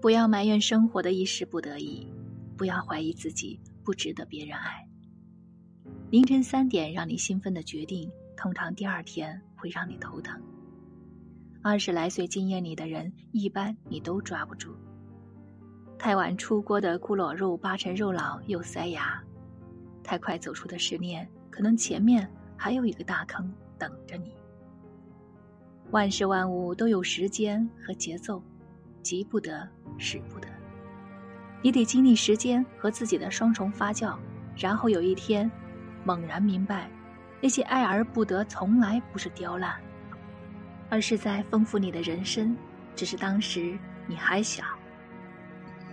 不要埋怨生活的一时不得已，不要怀疑自己不值得别人爱。凌晨三点让你兴奋的决定，通常第二天会让你头疼。二十来岁惊艳你的人，一般你都抓不住。太晚出锅的咕噜肉，八成肉老又塞牙；太快走出的十年，可能前面还有一个大坑等着你。万事万物都有时间和节奏，急不得，使不得。你得经历时间和自己的双重发酵，然后有一天，猛然明白，那些爱而不得，从来不是刁难，而是在丰富你的人生。只是当时你还小。